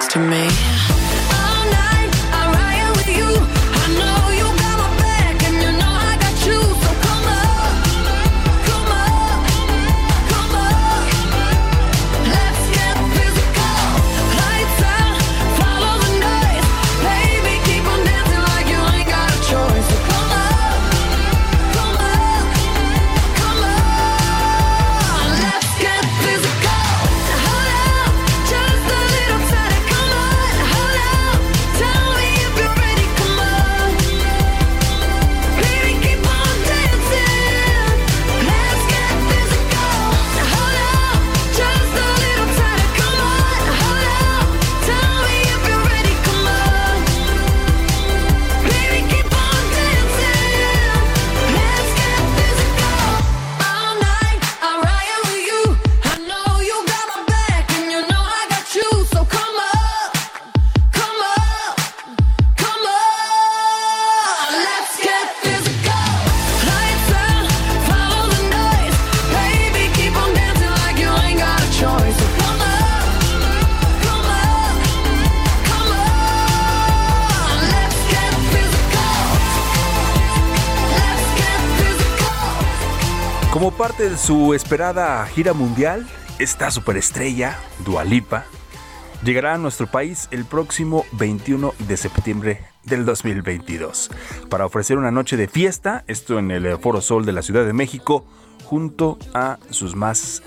Next to me? Su esperada gira mundial, esta superestrella, Dualipa, llegará a nuestro país el próximo 21 de septiembre del 2022 para ofrecer una noche de fiesta, esto en el Foro Sol de la Ciudad de México, junto a sus más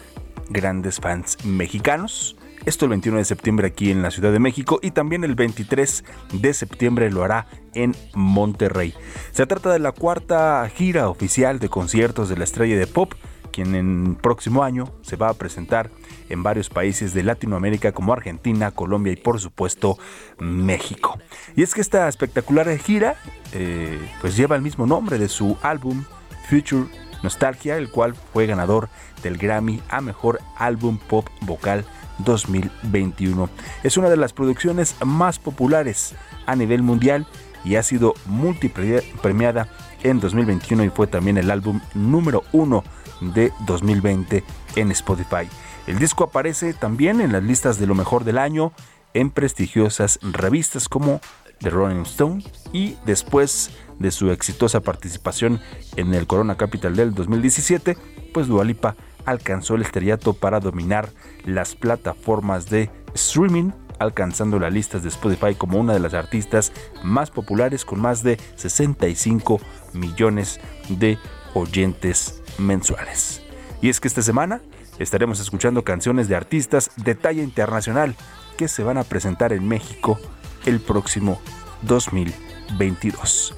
grandes fans mexicanos. Esto el 21 de septiembre aquí en la Ciudad de México y también el 23 de septiembre lo hará en Monterrey. Se trata de la cuarta gira oficial de conciertos de la estrella de pop, quien en próximo año se va a presentar en varios países de Latinoamérica como Argentina, Colombia y por supuesto México. Y es que esta espectacular gira eh, pues lleva el mismo nombre de su álbum Future Nostalgia, el cual fue ganador del Grammy a Mejor Álbum Pop Vocal 2021. Es una de las producciones más populares a nivel mundial y ha sido multipremiada en 2021 y fue también el álbum número uno de 2020 en Spotify. El disco aparece también en las listas de lo mejor del año en prestigiosas revistas como The Rolling Stone y después de su exitosa participación en el Corona Capital del 2017, pues Dualipa alcanzó el estrellato para dominar las plataformas de streaming, alcanzando las listas de Spotify como una de las artistas más populares con más de 65 millones de oyentes mensuales. Y es que esta semana estaremos escuchando canciones de artistas de talla internacional que se van a presentar en México el próximo 2022.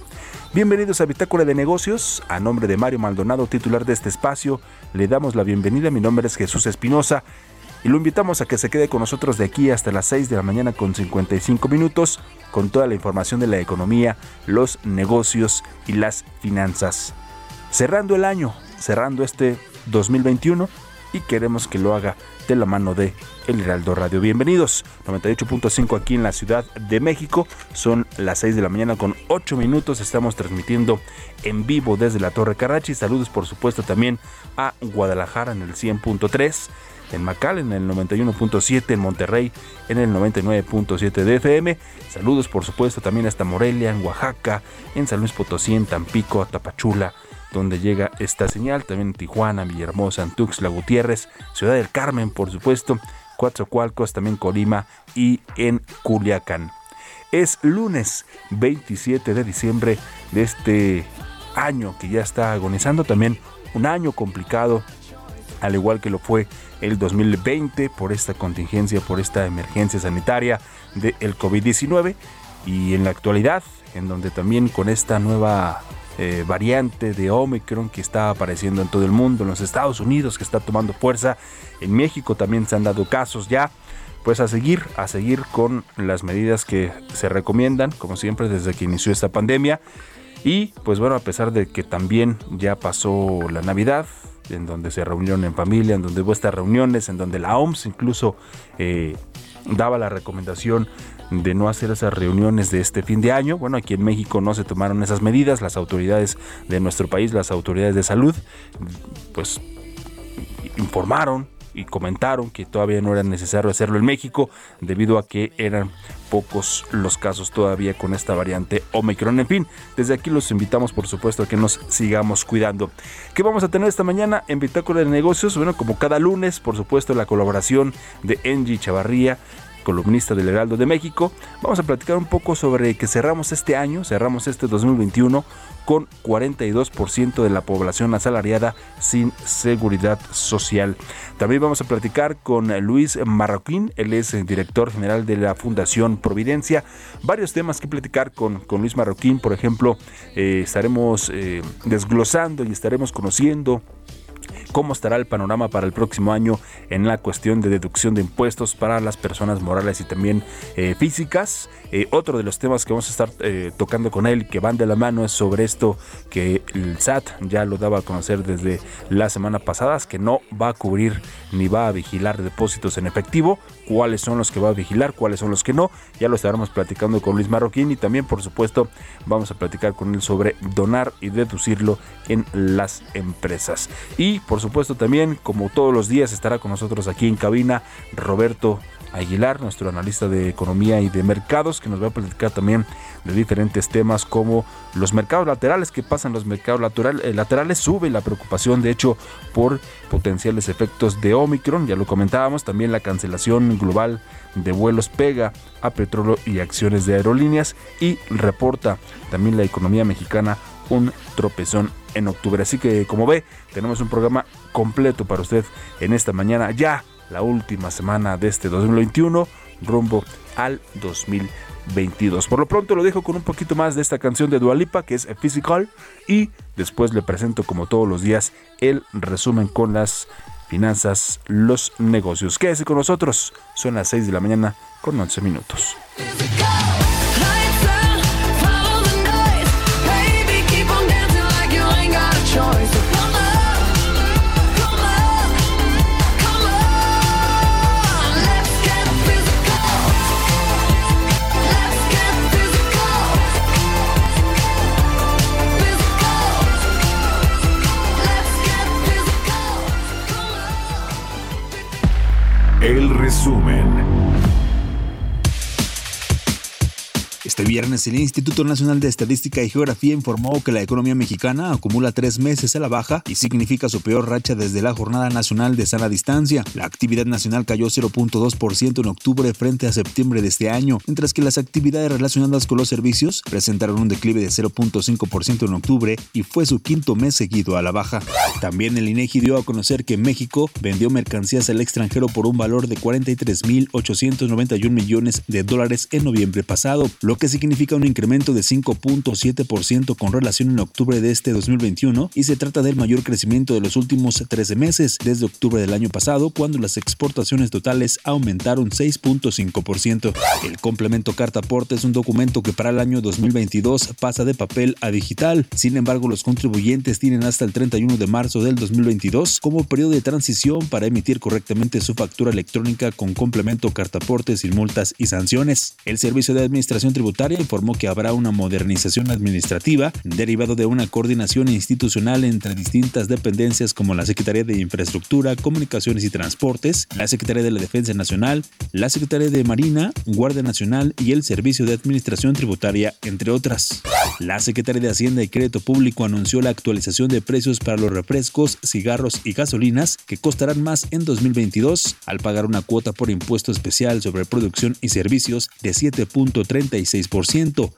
Bienvenidos a Bitácora de Negocios. A nombre de Mario Maldonado, titular de este espacio, le damos la bienvenida. Mi nombre es Jesús Espinosa y lo invitamos a que se quede con nosotros de aquí hasta las 6 de la mañana con 55 minutos con toda la información de la economía, los negocios y las finanzas. Cerrando el año, cerrando este 2021 y queremos que lo haga de la mano de El Heraldo Radio. Bienvenidos, 98.5 aquí en la Ciudad de México. Son las 6 de la mañana con 8 minutos. Estamos transmitiendo en vivo desde la Torre Carrachi. Saludos por supuesto también a Guadalajara en el 100.3. en Macal en el 91.7, en Monterrey en el 99.7 de FM. Saludos por supuesto también hasta Morelia, en Oaxaca, en San Luis Potosí, en Tampico, Tapachula, donde llega esta señal, también Tijuana, Villahermosa, en Tuxtla Gutiérrez, Ciudad del Carmen por supuesto, Coatzacoalcos, también Colima y en Culiacán. Es lunes 27 de diciembre de este año que ya está agonizando, también un año complicado, al igual que lo fue el 2020 por esta contingencia, por esta emergencia sanitaria del COVID-19 y en la actualidad, en donde también con esta nueva eh, variante de Omicron que está apareciendo en todo el mundo, en los Estados Unidos que está tomando fuerza, en México también se han dado casos ya, pues a seguir, a seguir con las medidas que se recomiendan, como siempre desde que inició esta pandemia. Y pues bueno, a pesar de que también ya pasó la Navidad, en donde se reunieron en familia, en donde hubo estas reuniones, en donde la OMS incluso eh, daba la recomendación de no hacer esas reuniones de este fin de año. Bueno, aquí en México no se tomaron esas medidas, las autoridades de nuestro país, las autoridades de salud, pues informaron y comentaron que todavía no era necesario hacerlo en México debido a que eran pocos los casos todavía con esta variante Omicron. En fin, desde aquí los invitamos por supuesto a que nos sigamos cuidando. ¿Qué vamos a tener esta mañana en Bitácora de Negocios? Bueno, como cada lunes, por supuesto, la colaboración de Angie Chavarría columnista del Heraldo de México. Vamos a platicar un poco sobre que cerramos este año, cerramos este 2021 con 42% de la población asalariada sin seguridad social. También vamos a platicar con Luis Marroquín, él es director general de la Fundación Providencia. Varios temas que platicar con, con Luis Marroquín, por ejemplo, eh, estaremos eh, desglosando y estaremos conociendo cómo estará el panorama para el próximo año en la cuestión de deducción de impuestos para las personas morales y también eh, físicas. Eh, otro de los temas que vamos a estar eh, tocando con él, que van de la mano, es sobre esto que el SAT ya lo daba a conocer desde la semana pasada, que no va a cubrir ni va a vigilar depósitos en efectivo, cuáles son los que va a vigilar, cuáles son los que no. Ya lo estaremos platicando con Luis Marroquín y también, por supuesto, vamos a platicar con él sobre donar y deducirlo en las empresas. Y, por supuesto, también, como todos los días, estará con nosotros aquí en cabina Roberto Aguilar, nuestro analista de economía y de mercados, que nos va a platicar también de diferentes temas como los mercados laterales, que pasan los mercados eh, laterales, sube la preocupación de hecho por potenciales efectos de Omicron, ya lo comentábamos, también la cancelación global de vuelos pega a petróleo y acciones de aerolíneas y reporta también la economía mexicana un tropezón en octubre. Así que como ve, tenemos un programa completo para usted en esta mañana ya la última semana de este 2021 rumbo al 2022. Por lo pronto lo dejo con un poquito más de esta canción de Dualipa que es Physical y después le presento como todos los días el resumen con las finanzas, los negocios. Quédese con nosotros, son las 6 de la mañana con 11 minutos. Este viernes, el Instituto Nacional de Estadística y Geografía informó que la economía mexicana acumula tres meses a la baja y significa su peor racha desde la Jornada Nacional de Sana Distancia. La actividad nacional cayó 0.2% en octubre frente a septiembre de este año, mientras que las actividades relacionadas con los servicios presentaron un declive de 0.5% en octubre y fue su quinto mes seguido a la baja. También el INEGI dio a conocer que México vendió mercancías al extranjero por un valor de 43.891 millones de dólares en noviembre pasado, lo que significa un incremento de 5.7% con relación en octubre de este 2021 y se trata del mayor crecimiento de los últimos 13 meses desde octubre del año pasado cuando las exportaciones totales aumentaron 6.5%. El complemento carta aporte es un documento que para el año 2022 pasa de papel a digital. Sin embargo, los contribuyentes tienen hasta el 31 de marzo del 2022 como periodo de transición para emitir correctamente su factura electrónica con complemento carta aporte sin multas y sanciones. El Servicio de Administración Tributaria tributaria informó que habrá una modernización administrativa derivado de una coordinación institucional entre distintas dependencias como la Secretaría de Infraestructura, Comunicaciones y Transportes, la Secretaría de la Defensa Nacional, la Secretaría de Marina, Guardia Nacional y el Servicio de Administración Tributaria, entre otras. La Secretaría de Hacienda y Crédito Público anunció la actualización de precios para los refrescos, cigarros y gasolinas que costarán más en 2022 al pagar una cuota por impuesto especial sobre producción y servicios de 7.36%,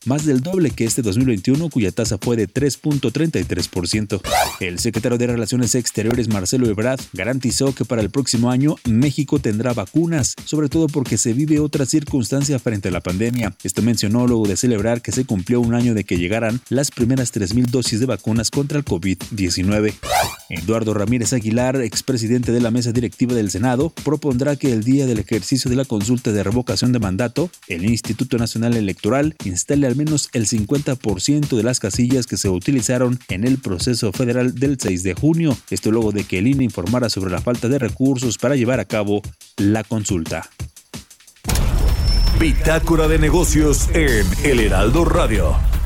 más del doble que este 2021 cuya tasa fue de 3.33%. El secretario de Relaciones Exteriores Marcelo Ebrard garantizó que para el próximo año México tendrá vacunas, sobre todo porque se vive otra circunstancia frente a la pandemia. Esto mencionó luego de celebrar que se cumplió un año de que llegaran las primeras 3.000 dosis de vacunas contra el COVID-19. Eduardo Ramírez Aguilar, expresidente de la mesa directiva del Senado, propondrá que el día del ejercicio de la consulta de revocación de mandato, el Instituto Nacional Electoral instale al menos el 50% de las casillas que se utilizaron en el proceso federal del 6 de junio. Esto luego de que el INE informara sobre la falta de recursos para llevar a cabo la consulta. Bitácora de negocios en El Heraldo Radio.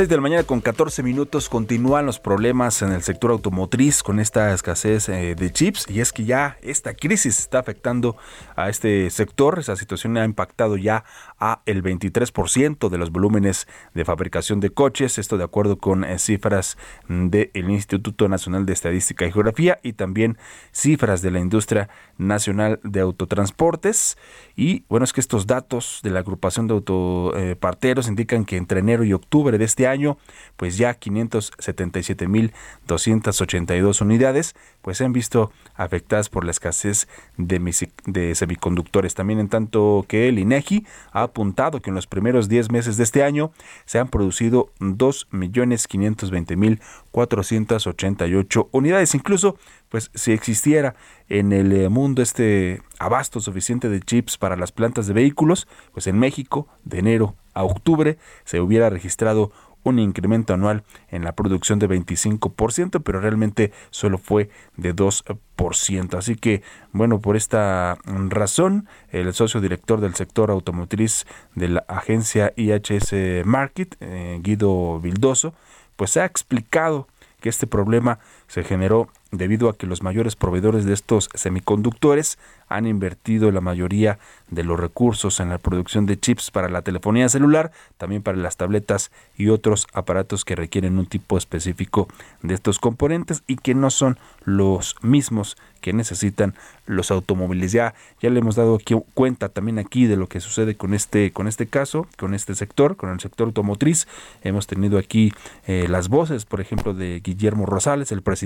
6 de la mañana con 14 minutos continúan los problemas en el sector automotriz con esta escasez eh, de chips y es que ya esta crisis está afectando a este sector. Esa situación ha impactado ya a el 23% de los volúmenes de fabricación de coches, esto de acuerdo con eh, cifras del Instituto Nacional de Estadística y Geografía y también cifras de la industria nacional de autotransportes. Y bueno, es que estos datos de la agrupación de autoparteros indican que entre enero y octubre de este año, pues ya 577.282 unidades pues se han visto afectadas por la escasez de, de semiconductores. También en tanto que el INEGI ha apuntado que en los primeros 10 meses de este año se han producido 2.520.488 unidades. Incluso, pues si existiera en el eh, mundo este abasto suficiente de chips para las plantas de vehículos, pues en México de enero a octubre se hubiera registrado un incremento anual en la producción de 25%, pero realmente solo fue de 2%. Así que, bueno, por esta razón, el socio director del sector automotriz de la agencia IHS Market, eh, Guido Vildoso, pues ha explicado que este problema se generó debido a que los mayores proveedores de estos semiconductores han invertido la mayoría de los recursos en la producción de chips para la telefonía celular, también para las tabletas y otros aparatos que requieren un tipo específico de estos componentes y que no son los mismos que necesitan los automóviles. Ya, ya le hemos dado aquí cuenta también aquí de lo que sucede con este, con este caso, con este sector, con el sector automotriz. Hemos tenido aquí eh, las voces, por ejemplo, de Guillermo Rosales, el presidente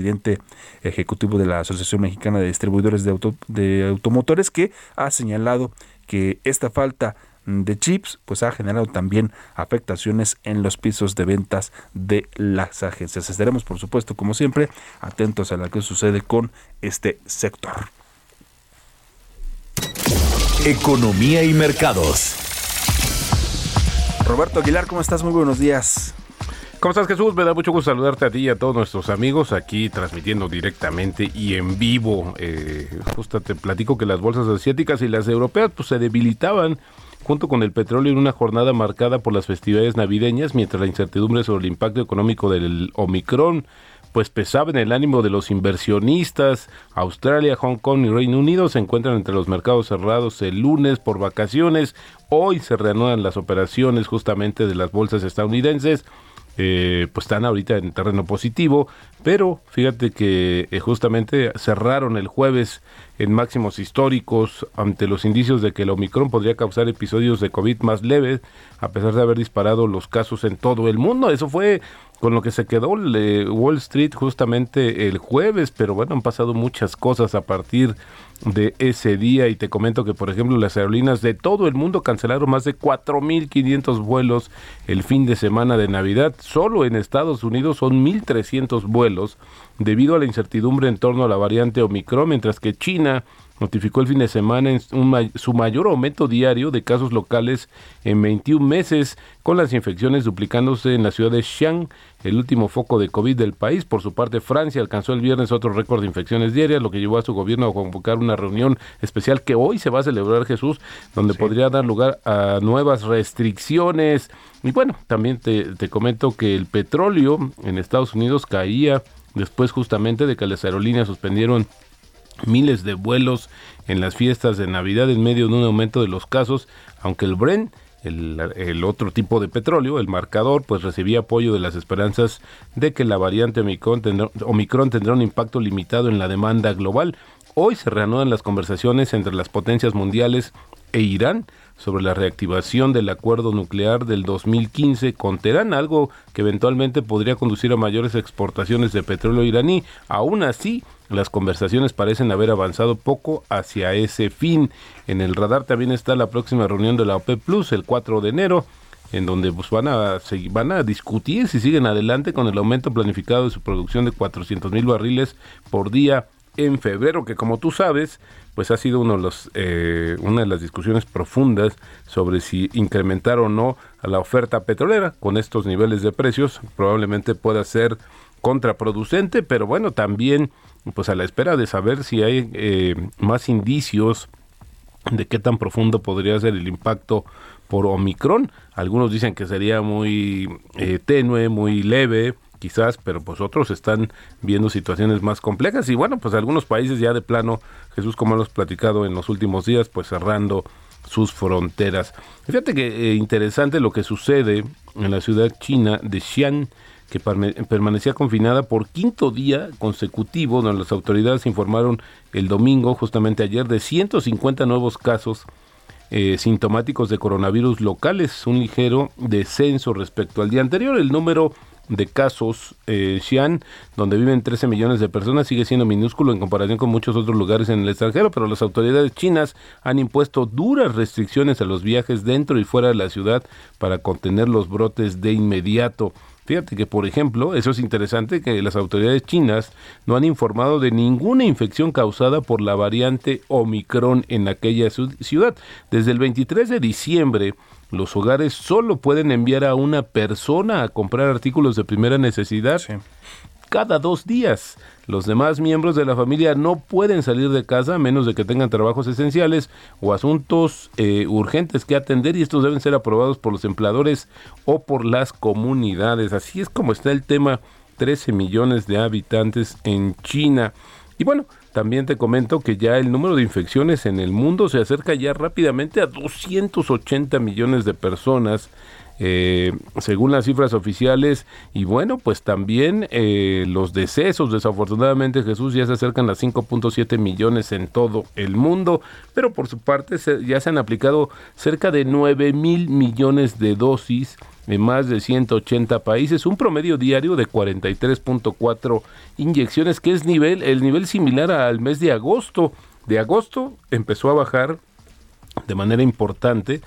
ejecutivo de la Asociación Mexicana de Distribuidores de, auto, de Automotores, que ha señalado que esta falta de chips pues ha generado también afectaciones en los pisos de ventas de las agencias. Estaremos por supuesto como siempre atentos a lo que sucede con este sector. Economía y mercados. Roberto Aguilar, ¿cómo estás? Muy buenos días. ¿Cómo estás Jesús? Me da mucho gusto saludarte a ti y a todos nuestros amigos aquí transmitiendo directamente y en vivo. Eh, justo te platico que las bolsas asiáticas y las europeas pues se debilitaban junto con el petróleo en una jornada marcada por las festividades navideñas mientras la incertidumbre sobre el impacto económico del Omicron pues pesaba en el ánimo de los inversionistas. Australia, Hong Kong y Reino Unido se encuentran entre los mercados cerrados el lunes por vacaciones. Hoy se reanudan las operaciones justamente de las bolsas estadounidenses. Eh, pues están ahorita en terreno positivo, pero fíjate que eh, justamente cerraron el jueves en máximos históricos ante los indicios de que el Omicron podría causar episodios de COVID más leves, a pesar de haber disparado los casos en todo el mundo. Eso fue con lo que se quedó Wall Street justamente el jueves, pero bueno, han pasado muchas cosas a partir de ese día y te comento que por ejemplo las aerolíneas de todo el mundo cancelaron más de 4.500 vuelos el fin de semana de Navidad. Solo en Estados Unidos son 1.300 vuelos debido a la incertidumbre en torno a la variante Omicron, mientras que China notificó el fin de semana en un su mayor aumento diario de casos locales en 21 meses, con las infecciones duplicándose en la ciudad de Xi'an el último foco de COVID del país. Por su parte, Francia alcanzó el viernes otro récord de infecciones diarias, lo que llevó a su gobierno a convocar una reunión especial que hoy se va a celebrar Jesús, donde podría dar lugar a nuevas restricciones. Y bueno, también te, te comento que el petróleo en Estados Unidos caía después justamente de que las aerolíneas suspendieron miles de vuelos en las fiestas de Navidad en medio de un aumento de los casos, aunque el Brent el, el, otro tipo de petróleo, el marcador, pues recibía apoyo de las esperanzas de que la variante Omicron tendrá, Omicron tendrá un impacto limitado en la demanda global. Hoy se reanudan las conversaciones entre las potencias mundiales e Irán sobre la reactivación del acuerdo nuclear del 2015 con Teherán, algo que eventualmente podría conducir a mayores exportaciones de petróleo iraní. Aún así, las conversaciones parecen haber avanzado poco hacia ese fin. En el radar también está la próxima reunión de la OPEP Plus el 4 de enero en donde pues, van a van a discutir si siguen adelante con el aumento planificado de su producción de 400 mil barriles por día en febrero, que como tú sabes, pues ha sido uno de los, eh, una de las discusiones profundas sobre si incrementar o no a la oferta petrolera con estos niveles de precios. Probablemente pueda ser contraproducente, pero bueno, también pues a la espera de saber si hay eh, más indicios de qué tan profundo podría ser el impacto por Omicron. Algunos dicen que sería muy eh, tenue, muy leve, quizás, pero pues otros están viendo situaciones más complejas y bueno, pues algunos países ya de plano, Jesús, como hemos platicado en los últimos días, pues cerrando sus fronteras. Fíjate que eh, interesante lo que sucede en la ciudad china de Xi'an, que permanecía confinada por quinto día consecutivo, donde las autoridades informaron el domingo, justamente ayer, de 150 nuevos casos eh, sintomáticos de coronavirus locales, un ligero descenso respecto al día anterior. El número de casos, eh, Xi'an, donde viven 13 millones de personas, sigue siendo minúsculo en comparación con muchos otros lugares en el extranjero, pero las autoridades chinas han impuesto duras restricciones a los viajes dentro y fuera de la ciudad para contener los brotes de inmediato. Fíjate que, por ejemplo, eso es interesante, que las autoridades chinas no han informado de ninguna infección causada por la variante Omicron en aquella ciudad. Desde el 23 de diciembre, los hogares solo pueden enviar a una persona a comprar artículos de primera necesidad sí. Cada dos días. Los demás miembros de la familia no pueden salir de casa a menos de que tengan trabajos esenciales o asuntos eh, urgentes que atender y estos deben ser aprobados por los empleadores o por las comunidades. Así es como está el tema 13 millones de habitantes en China. Y bueno, también te comento que ya el número de infecciones en el mundo se acerca ya rápidamente a 280 millones de personas. Eh, según las cifras oficiales y bueno pues también eh, los decesos desafortunadamente Jesús ya se acercan a 5.7 millones en todo el mundo pero por su parte ya se han aplicado cerca de 9 mil millones de dosis en más de 180 países, un promedio diario de 43.4 inyecciones, que es nivel, el nivel similar al mes de agosto. De agosto empezó a bajar de manera importante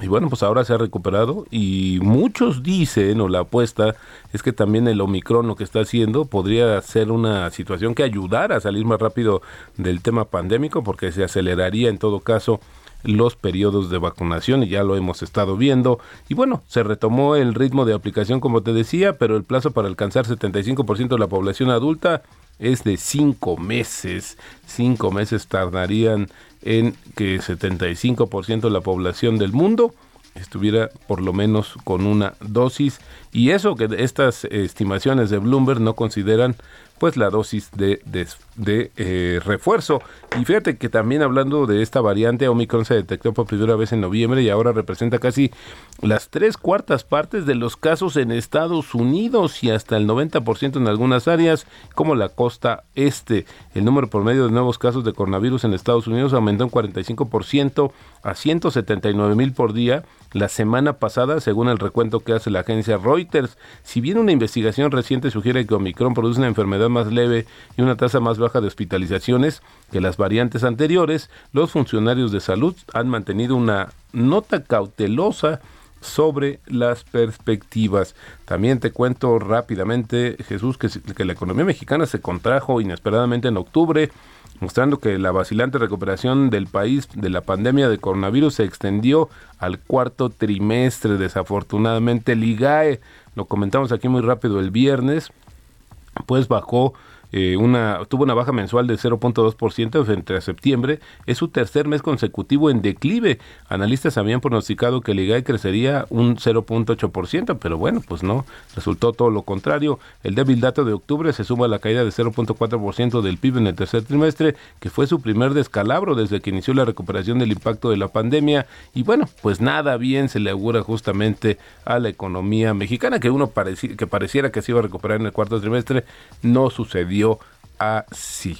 y bueno, pues ahora se ha recuperado y muchos dicen, o la apuesta es que también el Omicron lo que está haciendo podría ser una situación que ayudara a salir más rápido del tema pandémico porque se aceleraría en todo caso los periodos de vacunación y ya lo hemos estado viendo. Y bueno, se retomó el ritmo de aplicación como te decía, pero el plazo para alcanzar 75% de la población adulta es de cinco meses. Cinco meses tardarían en que 75% de la población del mundo estuviera por lo menos con una dosis y eso que estas estimaciones de Bloomberg no consideran pues la dosis de, de, de eh, refuerzo. Y fíjate que también hablando de esta variante, Omicron se detectó por primera vez en noviembre y ahora representa casi las tres cuartas partes de los casos en Estados Unidos y hasta el 90% en algunas áreas, como la costa este. El número promedio de nuevos casos de coronavirus en Estados Unidos aumentó un 45% a 179 mil por día la semana pasada, según el recuento que hace la agencia Reuters. Si bien una investigación reciente sugiere que Omicron produce una enfermedad más leve y una tasa más baja de hospitalizaciones que las variantes anteriores, los funcionarios de salud han mantenido una nota cautelosa sobre las perspectivas. También te cuento rápidamente, Jesús, que, la economía mexicana se contrajo inesperadamente en octubre mostrando que la vacilante recuperación del país de la pandemia de coronavirus se extendió al cuarto trimestre. Desafortunadamente, el IGAE, lo comentamos aquí muy rápido el viernes, pues bajó eh, una, tuvo una baja mensual de 0.2% entre septiembre, es su tercer mes consecutivo en declive. Analistas habían pronosticado que el IGAE crecería un 0.8%, pero bueno, pues no, resultó todo lo contrario. El débil dato de octubre se suma a la caída de 0.4% del PIB en el tercer trimestre, que fue su primer descalabro desde que inició la recuperación del impacto de la pandemia. Y bueno, pues nada bien se le augura justamente a la economía mexicana, que uno pareci que pareciera que se iba a recuperar en el cuarto trimestre, no sucedió así.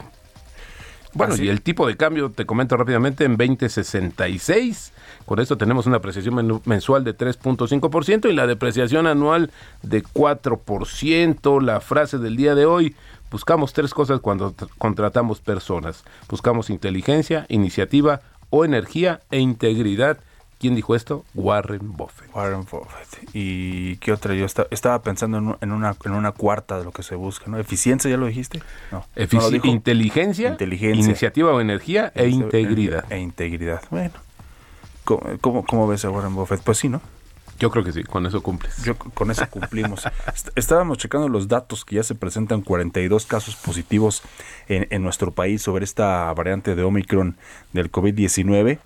Bueno, Así. y el tipo de cambio, te comento rápidamente, en 2066. Con esto tenemos una apreciación mensual de 3.5% y la depreciación anual de 4%. La frase del día de hoy, buscamos tres cosas cuando tr- contratamos personas. Buscamos inteligencia, iniciativa o energía e integridad. ¿Quién dijo esto? Warren Buffett. Warren Buffett. ¿Y qué otra? Yo esta- estaba pensando en, un- en una, en una cuarta de lo que se busca, ¿no? ¿Eficiencia ya lo dijiste? No. ¿No Efici- lo inteligencia, Inteligencia. iniciativa o energía e integridad. E integridad. Bueno. ¿Cómo, cómo, cómo ves a Warren Buffett? Pues sí, ¿no? Yo creo que sí, con eso cumples. Yo con eso cumplimos. Est- Estábamos checando los datos que ya se presentan 42 casos positivos en, en nuestro país sobre esta variante de Omicron del COVID-19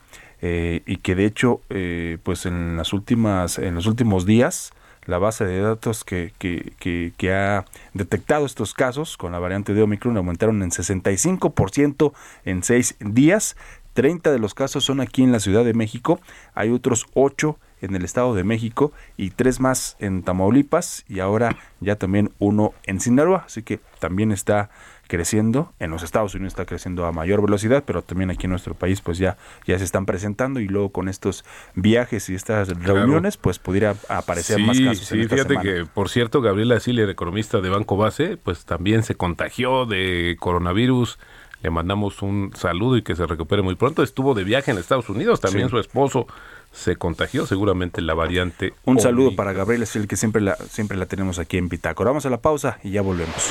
eh, y que de hecho, eh, pues en las últimas, en los últimos días, la base de datos que, que, que, que ha detectado estos casos con la variante de Omicron aumentaron en 65% en seis días. 30 de los casos son aquí en la Ciudad de México, hay otros 8 en el Estado de México y tres más en Tamaulipas y ahora ya también uno en Sinaloa, así que también está creciendo, en los Estados Unidos está creciendo a mayor velocidad, pero también aquí en nuestro país pues ya, ya se están presentando y luego con estos viajes y estas reuniones pues pudiera aparecer más casos sí, en esta fíjate semana. que, por cierto, Gabriela Siller, economista de Banco Base, pues también se contagió de coronavirus. Le mandamos un saludo y que se recupere muy pronto. Estuvo de viaje en Estados Unidos, también Sí. su esposo se contagió, seguramente la variante. Un saludo Omicron. para Gabriela Sil, que siempre la, siempre la tenemos aquí en Bitácora. Vamos a la pausa y ya volvemos.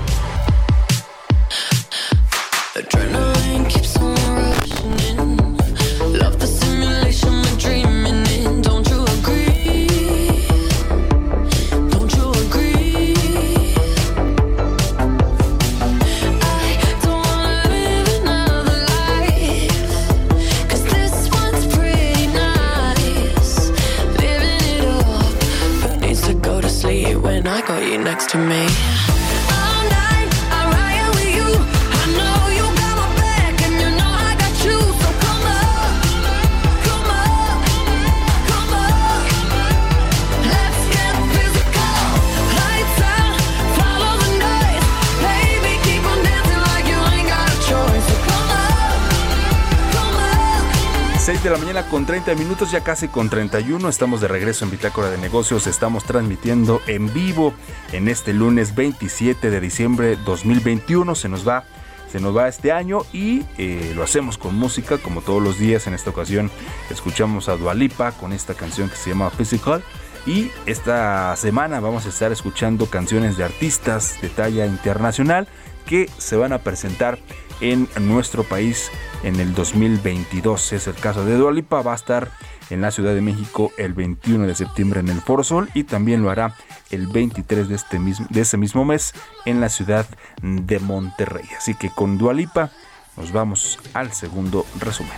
You next to me? 6 de la mañana con 30 minutos, ya casi con 31. Estamos de regreso en Bitácora de Negocios. Estamos transmitiendo en vivo en este lunes 27 de diciembre 2021. Se nos va, se nos va este año y eh, lo hacemos con música como todos los días. En esta ocasión escuchamos a Dualipa con esta canción que se llama Physical. Y esta semana vamos a estar escuchando canciones de artistas de talla internacional que se van a presentar en nuestro país en el 2022. Es el caso de Dualipa, va a estar en la Ciudad de México el 21 de septiembre en el Foro Sol y también lo hará el 23 de, este mismo, ese mismo mes en la ciudad de Monterrey. Así que con Dualipa nos vamos al segundo resumen.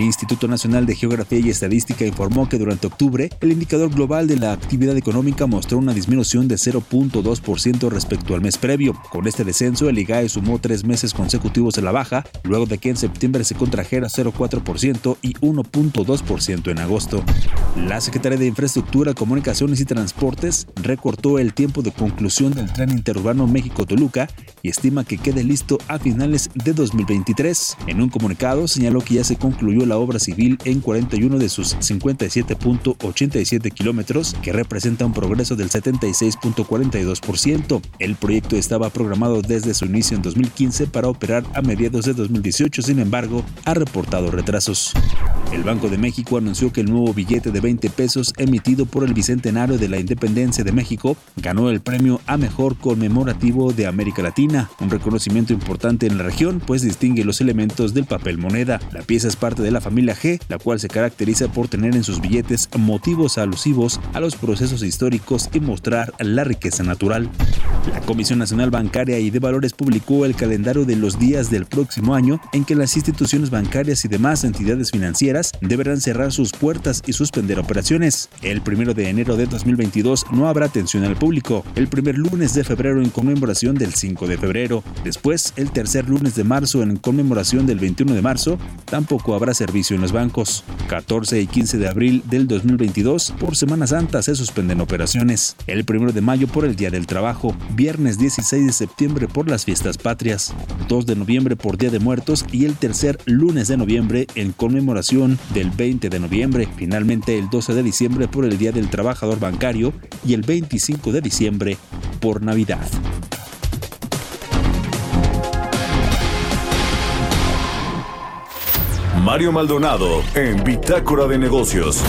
El Instituto Nacional de Geografía y Estadística informó que durante octubre el indicador global de la actividad económica mostró una disminución de 0.2% respecto al mes previo. Con este descenso, el IGAE sumó tres meses consecutivos a la baja, luego de que en septiembre se contrajera 0.4% y 1.2% en agosto. La Secretaría de Infraestructura, Comunicaciones y Transportes recortó el tiempo de conclusión del tren interurbano México-Toluca y estima que quede listo a finales de 2023. En un comunicado señaló que ya se concluyó la obra civil en 41 de sus 57.87 kilómetros, que representa un progreso del 76.42%. El proyecto estaba programado desde su inicio en 2015 para operar a mediados de 2018, sin embargo, ha reportado retrasos. El Banco de México anunció que el nuevo billete de 20 pesos emitido por el Bicentenario de la Independencia de México ganó el premio a Mejor Conmemorativo de América Latina, un reconocimiento importante en la región, pues distingue los elementos del papel moneda. La pieza es parte de la familia G, la cual se caracteriza por tener en sus billetes motivos alusivos a los procesos históricos y mostrar la riqueza natural. La Comisión Nacional Bancaria y de Valores publicó el calendario de los días del próximo año en que las instituciones bancarias y demás entidades financieras deberán cerrar sus puertas y suspender operaciones. El primero de enero de 2022 no habrá atención al público. El primer lunes de febrero en conmemoración del 5 de febrero. Después, el tercer lunes de marzo en conmemoración del 21 de marzo, tampoco habrá servicio en los bancos. 14 y 15 de abril del 2022, por Semana Santa se suspenden operaciones. El 1 de mayo por el Día del Trabajo. Viernes 16 de septiembre por las fiestas patrias. 2 de noviembre por Día de Muertos y el tercer lunes de noviembre en conmemoración del 20 de noviembre. Finalmente el 12 de diciembre por el Día del Trabajador Bancario y el 25 de diciembre por Navidad. Mario Maldonado en Bitácora de Negocios.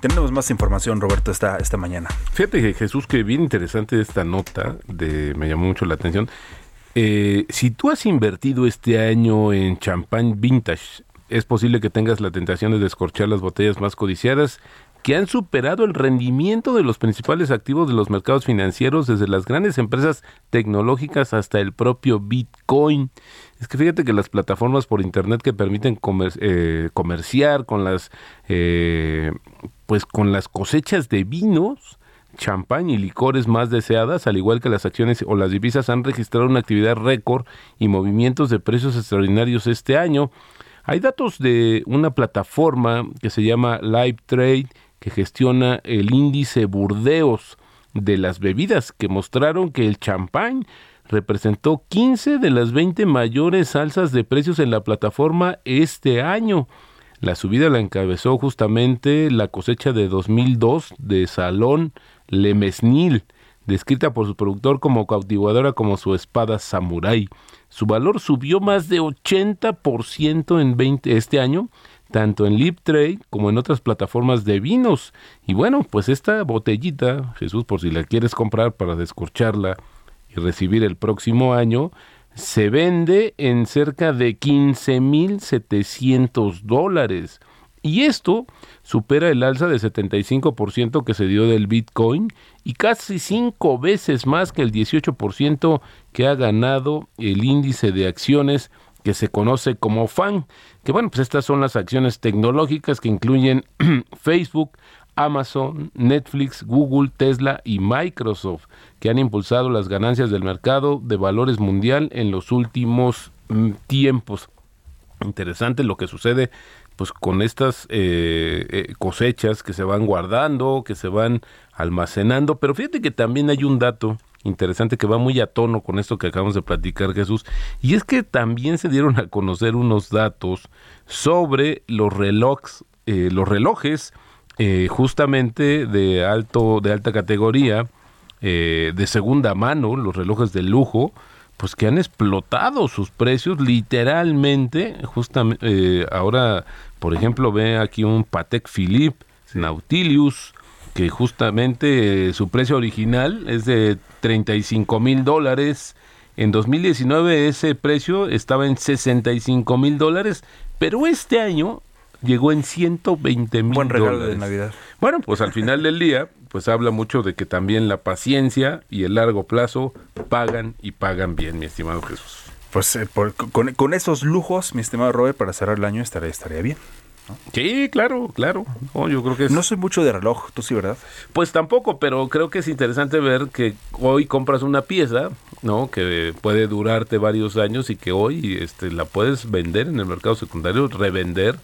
Tenemos más información, Roberto, esta, esta mañana. Fíjate que Jesús, que bien interesante esta nota, de, me llamó mucho la atención. Eh, si tú has invertido este año en champán vintage, es posible que tengas la tentación de descorchar las botellas más codiciadas que han superado el rendimiento de los principales activos de los mercados financieros, desde las grandes empresas tecnológicas hasta el propio Bitcoin. Es que fíjate que las plataformas por internet que permiten eh, comerciar con las eh, pues con las cosechas de vinos, champán y licores más deseadas, al igual que las acciones o las divisas, han registrado una actividad récord y movimientos de precios extraordinarios este año. Hay datos de una plataforma que se llama Live Trade que gestiona el índice Burdeos de las bebidas, que mostraron que el champán representó 15 de las 20 mayores alzas de precios en la plataforma este año. La subida la encabezó justamente la cosecha de 2002 de Salón Lemesnil, descrita por su productor como cautivadora como su espada samurái. Su valor subió más de 80% en 20 este año, tanto en Lip Trade como en otras plataformas de vinos. Y bueno, pues esta botellita, Jesús, por si la quieres comprar para descorcharla y recibir el próximo año, se vende en cerca de 15.700 dólares. Y esto supera el alza de 75% que se dio del Bitcoin y casi cinco veces más que el 18% que ha ganado el índice de acciones que se conoce como FAN. Que bueno, pues estas son las acciones tecnológicas que incluyen Facebook, Amazon, Netflix, Google, Tesla y Microsoft, que han impulsado las ganancias del mercado de valores mundial en los últimos mm, tiempos. Interesante lo que sucede pues con estas eh, eh, cosechas que se van guardando, que se van almacenando, pero fíjate que también hay un dato interesante que va muy a tono con esto que acabamos de platicar Jesús, y es que también se dieron a conocer unos datos sobre los relojes, eh, los relojes justamente de alto, de alta categoría, de segunda mano, los relojes de lujo, pues que han explotado sus precios literalmente, justamente ahora por ejemplo, ve aquí un Patek Philippe Nautilus, que justamente eh, su precio original es de 35 mil dólares. En 2019 ese precio estaba en 65 mil dólares, pero este año llegó en 120 mil Buen regalo dólares. de Navidad. Bueno, pues al final del día, pues habla mucho de que también la paciencia y el largo plazo pagan y pagan bien, mi estimado Jesús. Pues eh, por- con, con esos lujos, mi estimado Robert, para cerrar el año estaría, estaría bien. Sí, claro, claro. No, yo creo que es... No soy mucho de reloj, tú sí, ¿verdad? Pues tampoco, pero creo que es interesante ver que hoy compras una pieza, ¿no? Que puede durarte varios años y que hoy este, la puedes vender en el mercado secundario, revender.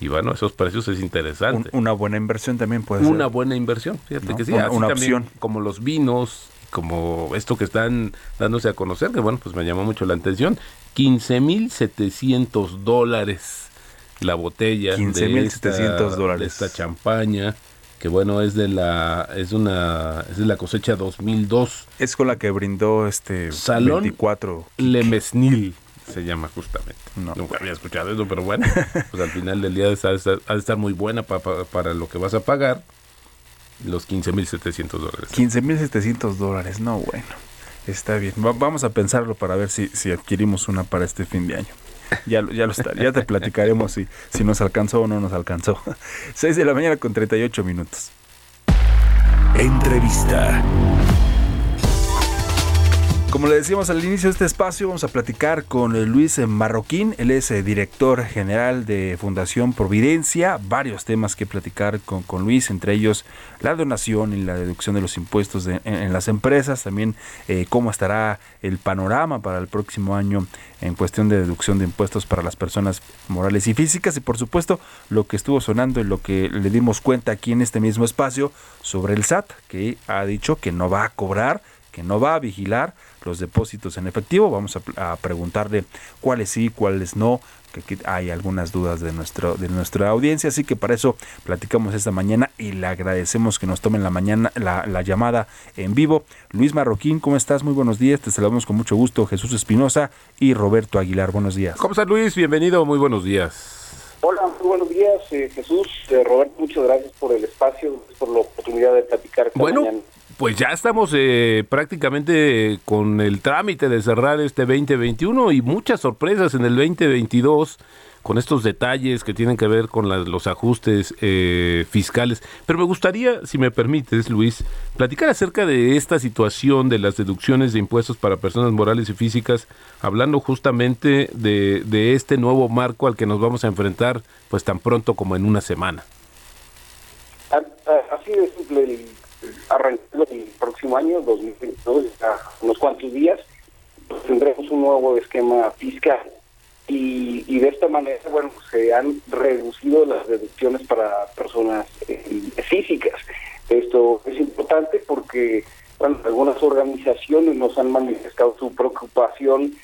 Y bueno, esos precios es Un- interesante. una buena inversión también puede una ser. buena inversión, fíjate ¿No? que sí. Una- así una también opción. Como los vinos, como esto que están dándose a conocer, que bueno, pues me llamó mucho la atención. 15.700 dólares la botella. de 15,700 esta- dólares. De esta champaña, que bueno, es de la, es una, es de la cosecha 2002. Es con la que brindó este Salón 24. Le Mesnil se llama justamente. No. Nunca había escuchado eso, pero bueno, pues al final del día ha de estar, ha de estar muy buena pa- pa- para lo que vas a pagar. Los 15.700 dólares. 15.700 dólares, no, bueno. Está bien. Va- vamos a pensarlo para ver si, si adquirimos una para este fin de año. Ya, lo- ya, lo está, ya te platicaremos si, si nos alcanzó o no nos alcanzó. 6 de la mañana con 38 minutos. Entrevista. Como le decíamos al inicio de este espacio, vamos a platicar con eh, Luis Marroquín. Él es eh, director general de Fundación Providencia. Varios temas que platicar con, con Luis, entre ellos la donación y la deducción de los impuestos en las empresas. También eh, cómo estará el panorama para el próximo año en cuestión de deducción de impuestos para las personas morales y físicas. Y por supuesto, lo que estuvo sonando y lo que le dimos cuenta aquí en este mismo espacio sobre el SAT, que ha dicho que no va a cobrar que no va a vigilar los depósitos en efectivo. Vamos a, a preguntarle cuáles sí, cuáles no, que aquí hay algunas dudas de, nuestro, de nuestra audiencia, así que para eso platicamos esta mañana y le agradecemos que nos tomen la mañana la, la llamada en vivo. Luis Marroquín, ¿cómo estás? Muy buenos días, te saludamos con mucho gusto Jesús Espinosa y Roberto Aguilar, buenos días. ¿Cómo estás, Luis? Bienvenido, muy buenos días. Hola, muy buenos días, eh, Jesús. Eh, Roberto, muchas gracias por el espacio, por la oportunidad de platicar esta Bueno, mañana. Pues ya estamos eh, prácticamente con el trámite de cerrar este 2021 y muchas sorpresas en el 2022 con estos detalles que tienen que ver con los ajustes eh, fiscales. Pero me gustaría, si me permites, Luis, platicar acerca de esta situación de las deducciones de impuestos para personas morales y físicas, hablando justamente de, de este nuevo marco al que nos vamos a enfrentar pues tan pronto como en una semana. A- a- Así de simple, arrancando el próximo año, 2022, a unos cuantos días, pues, tendremos un nuevo esquema fiscal. Y, y de esta manera, bueno, se han reducido las deducciones para personas eh, físicas. Esto es importante porque, algunas organizaciones nos han manifestado su preocupación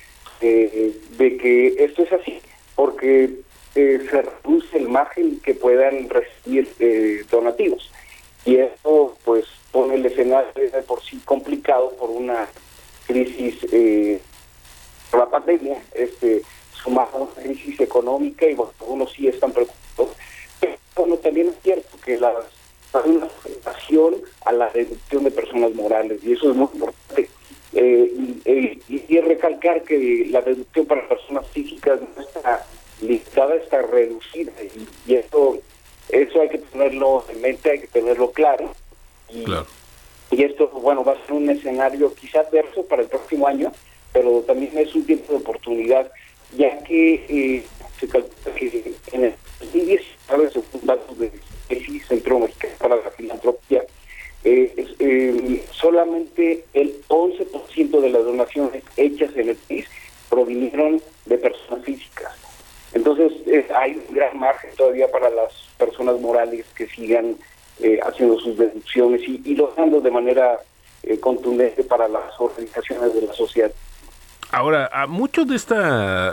eh, de que esto es así, porque eh, se reduce el margen que puedan recibir donativos. Y esto, pues, pone el escenario de por sí complicado por una crisis eh, por la pandemia, este, sumado a una crisis económica, y bueno, algunos sí están preocupados. Pero bueno, también es cierto que las, hay una afectación a la deducción de personas morales, y eso es muy importante. Eh, y, y- recalcar que la deducción para personas físicas no está limitada, está reducida, y, y eso, eso hay que tenerlo en mente, hay que tenerlo claro. Y, Claro. y esto, bueno, va a ser un escenario quizás adverso para el próximo año, pero también es un tiempo de oportunidad, ya que eh, se calcula que en el 2019, según datos del CECI, Centro Mexicano para la Filantropía, eh, eh, solamente el 11% de las donaciones hechas en el país provinieron de personas físicas. Entonces, eh, hay un gran margen todavía para las personas morales que sigan eh, haciendo sus deducciones y, y lo dando de manera eh, contundente para las organizaciones de la sociedad. Ahora, a mucho de este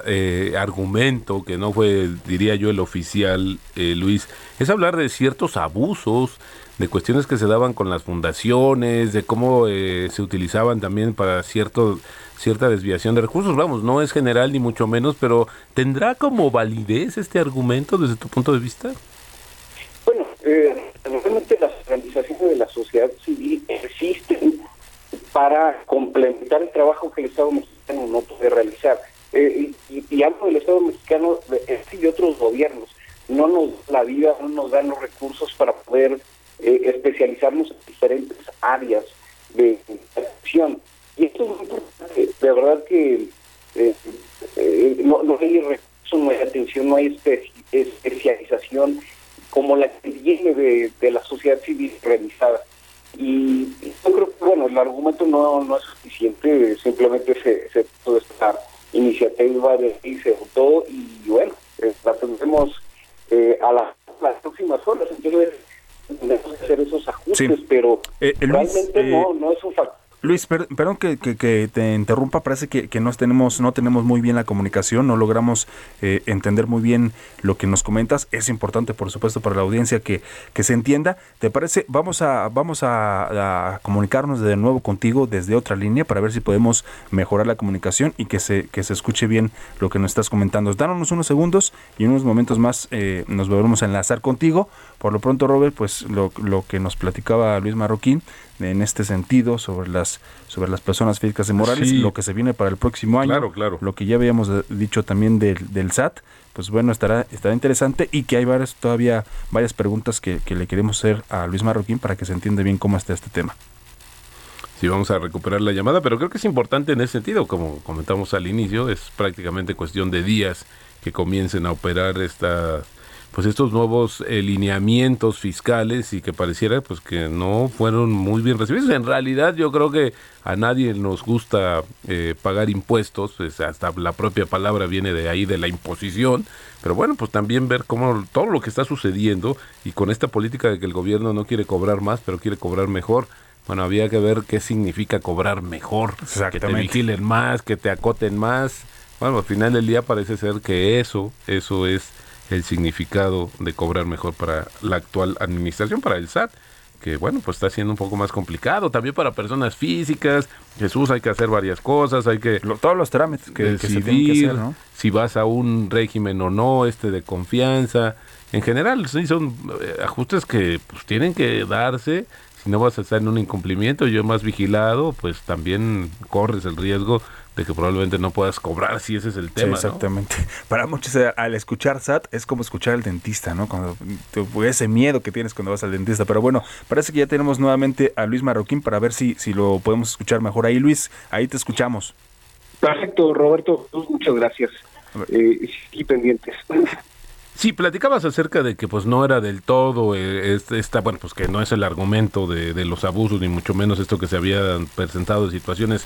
eh, argumento, que no fue, diría yo, el oficial, eh, Luis, es hablar de ciertos abusos, de cuestiones que se daban con las fundaciones, de cómo eh, se utilizaban también para cierto, cierta desviación de recursos. Vamos, no es general ni mucho menos, pero ¿tendrá como validez este argumento desde tu punto de vista? Bueno, eh, realmente las organizaciones de la civil existen para complementar el trabajo que el Estado mexicano no puede realizar. Eh, y, y hablo del Estado mexicano este y otros gobiernos. no nos la vida, no nos dan los recursos para poder eh, especializarnos en diferentes áreas de acción. Y esto es muy importante. De verdad que eh, eh, no, hay recursos, no hay atención, no hay espe- especialización como la que viene de la sociedad civil realizada. Y yo creo que, bueno, el argumento no, no es suficiente, simplemente se, se puso esta iniciativa de y se votó y bueno, eh, la tendremos eh, a la- las próximas horas, entonces tendremos que hacer esos ajustes, Sí. pero Eh, Luis, realmente eh, no, no es un factor. Luis, per- perdón que, que- te interrumpa, parece que, que no tenemos, no tenemos muy bien la comunicación, no logramos eh, entender muy bien lo que nos comentas. Es importante, por supuesto, para la audiencia que, que se entienda. ¿Te parece? Vamos a, vamos a, comunicarnos de nuevo contigo desde otra línea para ver si podemos mejorar la comunicación y que se, que se escuche bien lo que nos estás comentando. Danos unos segundos y en unos momentos más eh, nos volvemos a enlazar contigo. Por lo pronto, Robert, pues lo, lo que nos platicaba Luis Marroquín en este sentido sobre las sobre las personas físicas y morales, Sí. lo que se viene para el próximo año, Claro, claro. lo que ya habíamos eh, dicho también del, del SAT, pues bueno, estará estará interesante y que hay varias todavía varias preguntas que, que le queremos hacer a Luis Marroquín para que se entienda bien cómo está este tema. Sí, vamos a recuperar la llamada, pero creo que es importante en ese sentido, como comentamos al inicio, es prácticamente cuestión de días que comiencen a operar esta pues estos nuevos eh, lineamientos fiscales y que pareciera pues que no fueron muy bien recibidos. En realidad yo creo que a nadie nos gusta eh, pagar impuestos, pues, hasta la propia palabra viene de ahí de la imposición, pero bueno, pues también ver cómo todo lo que está sucediendo y con esta política de que el gobierno no quiere cobrar más, pero quiere cobrar mejor. Bueno, había que ver qué significa cobrar mejor, que te vigilen más, que te acoten más. Bueno, al final del día parece ser que eso, eso es el significado de cobrar mejor para la actual administración, para el SAT, que bueno, pues está siendo un poco más complicado. También para personas físicas, Jesús, hay que hacer varias cosas, hay que Lo- todos los trámites que, que se que decidir hacer, ¿no? si vas a un régimen o no, este de confianza. En general, sí son eh, ajustes que pues tienen que darse. Si no vas a estar en un incumplimiento, yo más vigilado, pues también corres el riesgo de que probablemente no puedas cobrar si ese es el Sí, tema. ¿no? exactamente. Para muchos eh, al escuchar SAT es como escuchar al dentista, ¿no? Cuando te- ese miedo que tienes cuando vas al dentista. Pero bueno, parece que ya tenemos nuevamente a Luis Marroquín para ver si, si lo podemos escuchar mejor. Ahí Luis, ahí te escuchamos. Perfecto, Roberto, muchas gracias. Eh, y pendientes. Sí, platicabas acerca de que pues no era del todo eh, este- esta, bueno, pues que no es el argumento de, de los abusos, ni mucho menos esto que se habían presentado de situaciones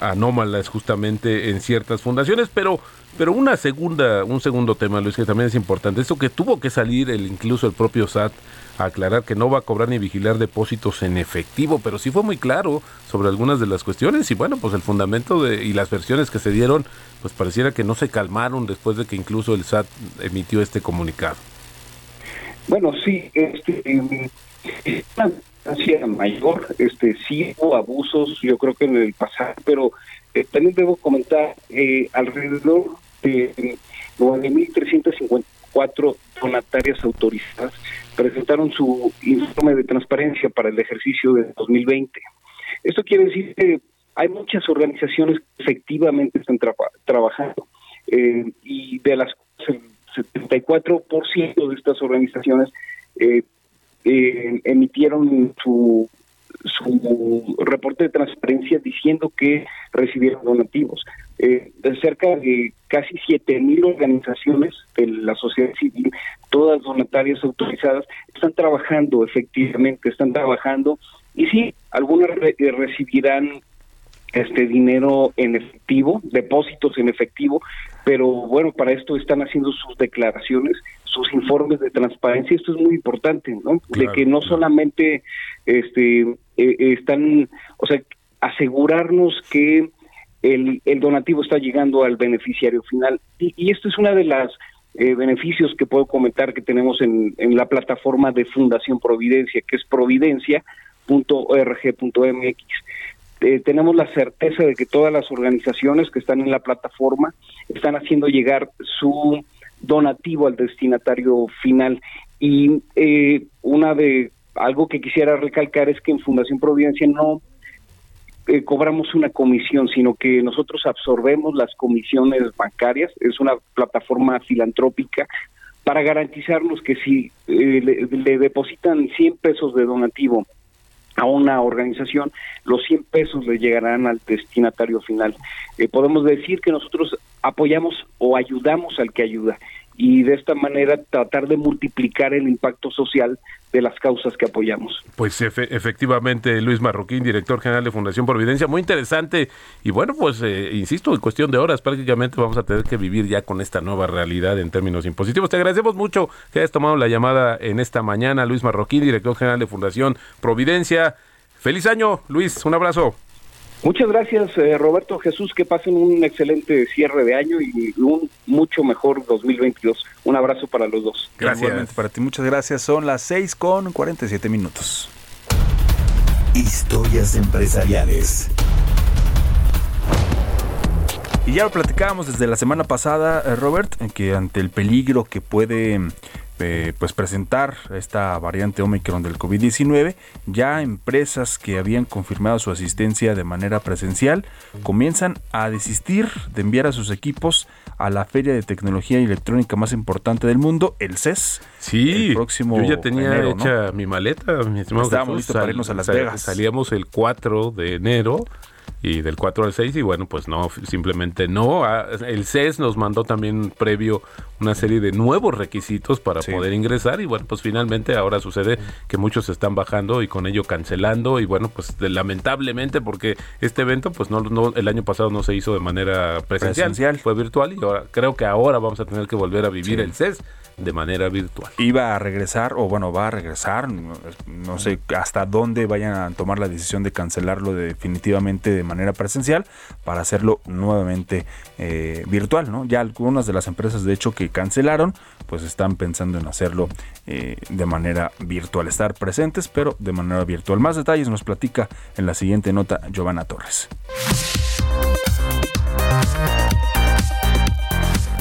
anómalas justamente en ciertas fundaciones, pero pero una segunda, un segundo tema, Luis, que también es importante, esto que tuvo que salir el incluso el propio SAT a aclarar que no va a cobrar ni vigilar depósitos en efectivo, pero sí fue muy claro sobre algunas de las cuestiones y bueno, pues el fundamento de, y las versiones que se dieron, pues pareciera que no se calmaron después de que incluso el SAT emitió este comunicado. Bueno, sí, este, distancia mayor, este, sí hubo abusos, yo creo que en el pasado, pero eh, también debo comentar, eh, alrededor de 9.354 donatarias autorizadas presentaron su informe de transparencia para el ejercicio de 2020. Esto quiere decir que hay muchas organizaciones que efectivamente están traba- trabajando eh, y de las el 74% de estas organizaciones eh, eh, emitieron su, su reporte de transparencia diciendo que recibieron donativos. Eh, de cerca de casi 7.000 organizaciones de la sociedad civil, todas donatarias autorizadas, están trabajando efectivamente, están trabajando y sí, algunas re- eh, recibirán este dinero en efectivo, depósitos en efectivo, pero bueno, para esto están haciendo sus declaraciones, sus informes de transparencia, esto es muy importante, ¿no? Claro. De que no solamente este eh, están, o sea, asegurarnos que el, el donativo está llegando al beneficiario final. Y, y esto es una de las eh, beneficios que puedo comentar que tenemos en, en la plataforma de Fundación Providencia, que es providencia.org.mx. Eh, tenemos la certeza de que todas las organizaciones que están en la plataforma están haciendo llegar su donativo al destinatario final. Y eh, una de algo que quisiera recalcar es que en Fundación Providencia no eh, cobramos una comisión, sino que nosotros absorbemos las comisiones bancarias. Es una plataforma filantrópica para garantizarnos que si eh, le, le depositan 100 pesos de donativo a una organización, los 100 pesos le llegarán al destinatario final. Eh, podemos decir que nosotros apoyamos o ayudamos al que ayuda y de esta manera tratar de multiplicar el impacto social de las causas que apoyamos. Pues efe- efectivamente, Luis Marroquín, director general de Fundación Providencia, muy interesante. Y bueno, pues eh, insisto, en cuestión de horas prácticamente vamos a tener que vivir ya con esta nueva realidad en términos impositivos. Te agradecemos mucho que hayas tomado la llamada en esta mañana, Luis Marroquín, director general de Fundación Providencia. Feliz año, Luis, un abrazo. Muchas gracias, eh, Roberto Jesús, que pasen un excelente cierre de año y un mucho mejor 2022. Un abrazo para los dos. Igualmente para ti, muchas gracias. Son las 6 con 47 minutos. Historias empresariales. Y ya lo platicábamos desde la semana pasada, eh, Robert, en que ante el peligro que puede eh, pues presentar esta variante Omicron del COVID-19, ya empresas que habían confirmado su asistencia de manera presencial comienzan a desistir de enviar a sus equipos a la feria de tecnología electrónica más importante del mundo, el CES. Sí, el próximo yo ya tenía enero, ¿no? hecha mi maleta, mi estimado Estábamos listos para irnos a Las Vegas. Salíamos el 4 de enero y del 4 al 6 y bueno, pues no, simplemente no. Ah, El CES nos mandó también previo una serie de nuevos requisitos para Sí. poder ingresar y bueno, pues finalmente ahora sucede que muchos están bajando y con ello cancelando y bueno, pues lamentablemente porque este evento pues no, no el año pasado no se hizo de manera presencial, Presencial. fue virtual y ahora creo que ahora vamos a tener que volver a vivir Sí. el CES de manera virtual. iba a regresar, o bueno, va a regresar, no, no sé hasta dónde vayan a tomar la decisión de cancelarlo definitivamente de manera presencial para hacerlo nuevamente eh, virtual, ¿no? Ya algunas de las empresas, de hecho, que cancelaron, pues están pensando en hacerlo eh, de manera virtual, estar presentes, pero de manera virtual. Más detalles nos platica en la siguiente nota Giovanna Torres.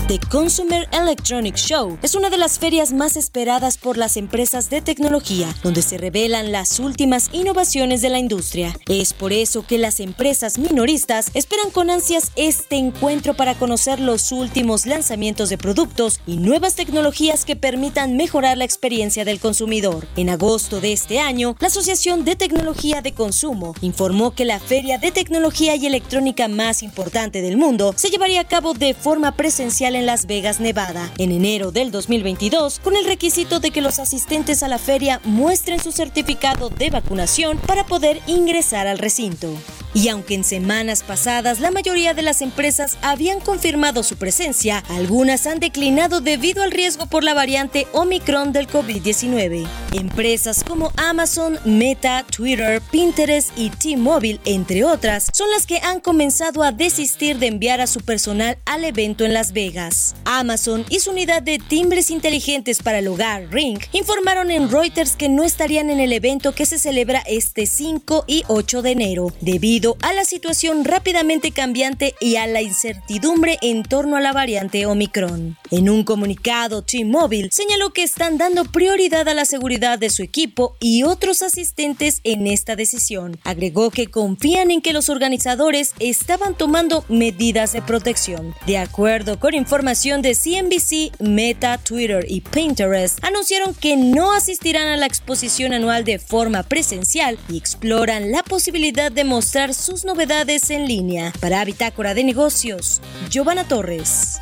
The Consumer Electronics Show es una de las ferias más esperadas por las empresas de tecnología, donde se revelan las últimas innovaciones de la industria. Es por eso que las empresas minoristas esperan con ansias este encuentro para conocer los últimos lanzamientos de productos y nuevas tecnologías que permitan mejorar la experiencia del consumidor. En agosto de este año, la Asociación de Tecnología de Consumo informó que la feria de tecnología y electrónica más importante del mundo se llevaría a cabo de forma presencial en Las Vegas, Nevada, en enero del 2022, con el requisito de que los asistentes a la feria muestren su certificado de vacunación para poder ingresar al recinto. Y aunque en semanas pasadas la mayoría de las empresas habían confirmado su presencia, algunas han declinado debido al riesgo por la variante Omicron del COVID-19. Empresas como Amazon, Meta, Twitter, Pinterest y T-Mobile, entre otras, son las que han comenzado a desistir de enviar a su personal al evento en Las Vegas. Amazon y su unidad de timbres inteligentes para el hogar, Ring, informaron en Reuters que no estarían en el evento que se celebra este 5 y 8 de enero, debido a la situación rápidamente cambiante y a la incertidumbre en torno a la variante Omicron. En un comunicado, T-Mobile señaló que están dando prioridad a la seguridad de su equipo y otros asistentes en esta decisión. Agregó que confían en que los organizadores estaban tomando medidas de protección. De acuerdo con información de CNBC, Meta, Twitter y Pinterest, anunciaron que no asistirán a la exposición anual de forma presencial y exploran la posibilidad de mostrar sus novedades en línea. Para Bitácora de Negocios, Giovanna Torres.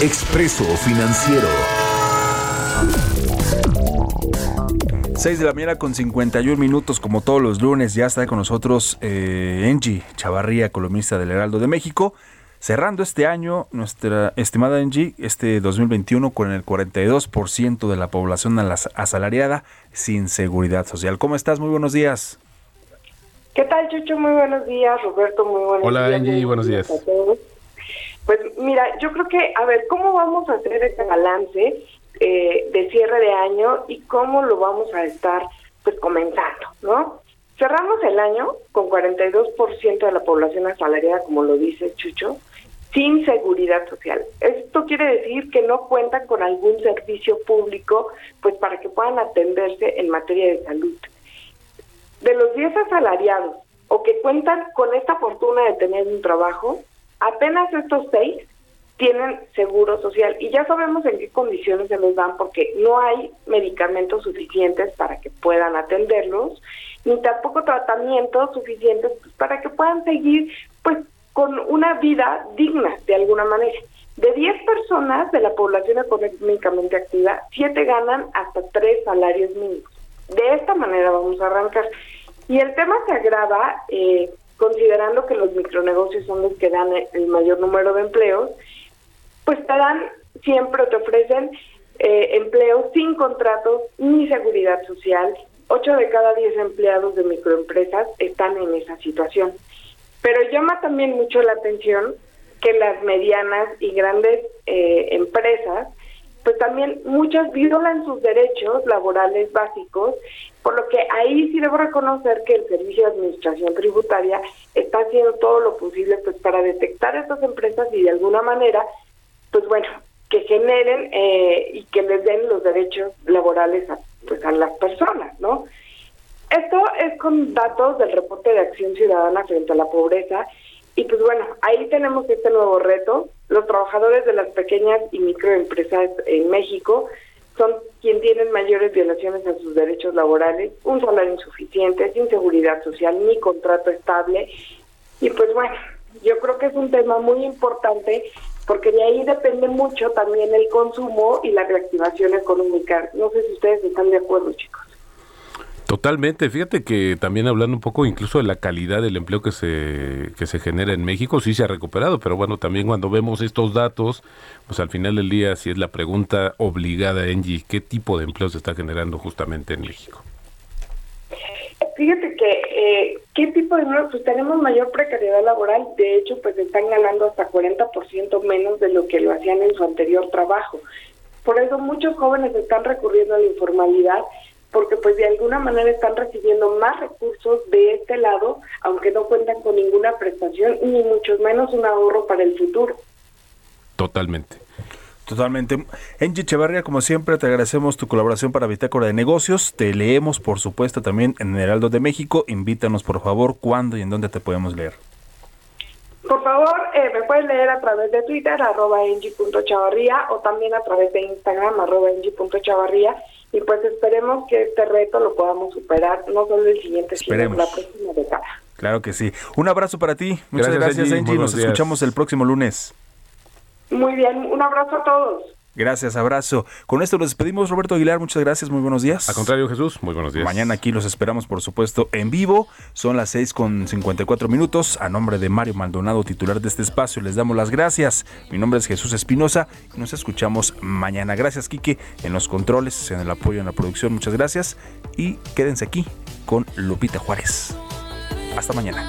Expreso Financiero. 6 de la mañana con 51 minutos, como todos los lunes, ya está con nosotros eh, Angie Chavarría, columnista del Heraldo de México. Cerrando este año, nuestra estimada Angie, este 2021 con el 42% de la población a las- asalariada sin seguridad social. ¿Cómo estás? Muy buenos días. ¿Qué tal, Chucho? Muy buenos días, Roberto, muy buenos Hola, días. Angie, muy buenos días. Pues mira, yo creo que, a ver, ¿cómo vamos a hacer este balance eh, de cierre de año y cómo lo vamos a estar pues comenzando, ¿no? Cerramos el año con 42% de la población asalariada, como lo dice Chucho, sin seguridad social. Esto quiere decir que no cuentan con algún servicio público pues para que puedan atenderse en materia de salud de los 10 asalariados o que cuentan con esta fortuna de tener un trabajo, apenas estos seis tienen seguro social y ya sabemos en qué condiciones se les dan porque no hay medicamentos suficientes para que puedan atenderlos ni tampoco tratamientos suficientes pues, para que puedan seguir pues con una vida digna de alguna manera. De 10 personas de la población económicamente activa, 7 ganan hasta 3 salarios mínimos. De esta manera vamos a arrancar. Y el tema se agrava eh, considerando que los micronegocios son los que dan el mayor número de empleos, pues te dan siempre, te ofrecen eh, empleos sin contratos ni seguridad social. 8 de cada 10 empleados de microempresas están en esa situación. Pero llama también mucho la atención que las medianas y grandes eh, empresas, pues también muchas violan sus derechos laborales básicos, por lo que ahí sí debo reconocer que el Servicio de Administración Tributaria está haciendo todo lo posible pues para detectar estas empresas y de alguna manera, pues bueno, que generen eh, y que les den los derechos laborales a, pues a las personas, ¿no? Esto es con datos del reporte de acción ciudadana frente a la pobreza y pues bueno, ahí tenemos este nuevo reto. Los trabajadores de las pequeñas y microempresas en México son quien tienen mayores violaciones a sus derechos laborales, un salario insuficiente, sin seguridad social ni contrato estable. Y pues bueno, yo creo que es un tema muy importante porque de ahí depende mucho también el consumo y la reactivación económica. No sé si ustedes están de acuerdo, chicos. Totalmente, fíjate que también hablando un poco incluso de la calidad del empleo que se, que se genera en México, sí se ha recuperado, pero bueno, también cuando vemos estos datos, pues al final del día sí es la pregunta obligada, Angie, ¿qué tipo de empleo se está generando justamente en México? Fíjate que, eh, ¿qué tipo de empleo? Pues tenemos mayor precariedad laboral, de hecho, pues están ganando hasta 40% menos de lo que lo hacían en su anterior trabajo. Por eso muchos jóvenes están recurriendo a la informalidad porque pues de alguna manera están recibiendo más recursos de este lado, aunque no cuentan con ninguna prestación ni mucho menos un ahorro para el futuro. Totalmente. Totalmente. Angie Echevarría, como siempre, te agradecemos tu colaboración para Bitácora de Negocios. Te leemos, por supuesto, también en el Heraldo de México. Invítanos, por favor, cuándo y en dónde te podemos leer. Por favor, eh, me puedes leer a través de Twitter, arroba engie.chavarría, o también a través de Instagram, arroba engie.chavarría. Y pues esperemos que este reto lo podamos superar, no solo el siguiente, Esperemos. sino la próxima década. Claro que sí. Un abrazo para ti. Muchas Gracias, gracias, Angie. Angie. Muy buenos Nos días. escuchamos el próximo lunes. Muy bien, un abrazo a todos. Gracias, abrazo. Con esto nos despedimos, Roberto Aguilar. Muchas gracias, muy buenos días. Al contrario, Jesús, muy buenos días. Mañana aquí los esperamos, por supuesto, en vivo. Son las 6 con 54 minutos. A nombre de Mario Maldonado, titular de este espacio, les damos las gracias. Mi nombre es Jesús Espinosa y nos escuchamos mañana. Gracias, Quique, en los controles, en el apoyo en la producción. Muchas gracias. Y quédense aquí con Lupita Juárez. Hasta mañana.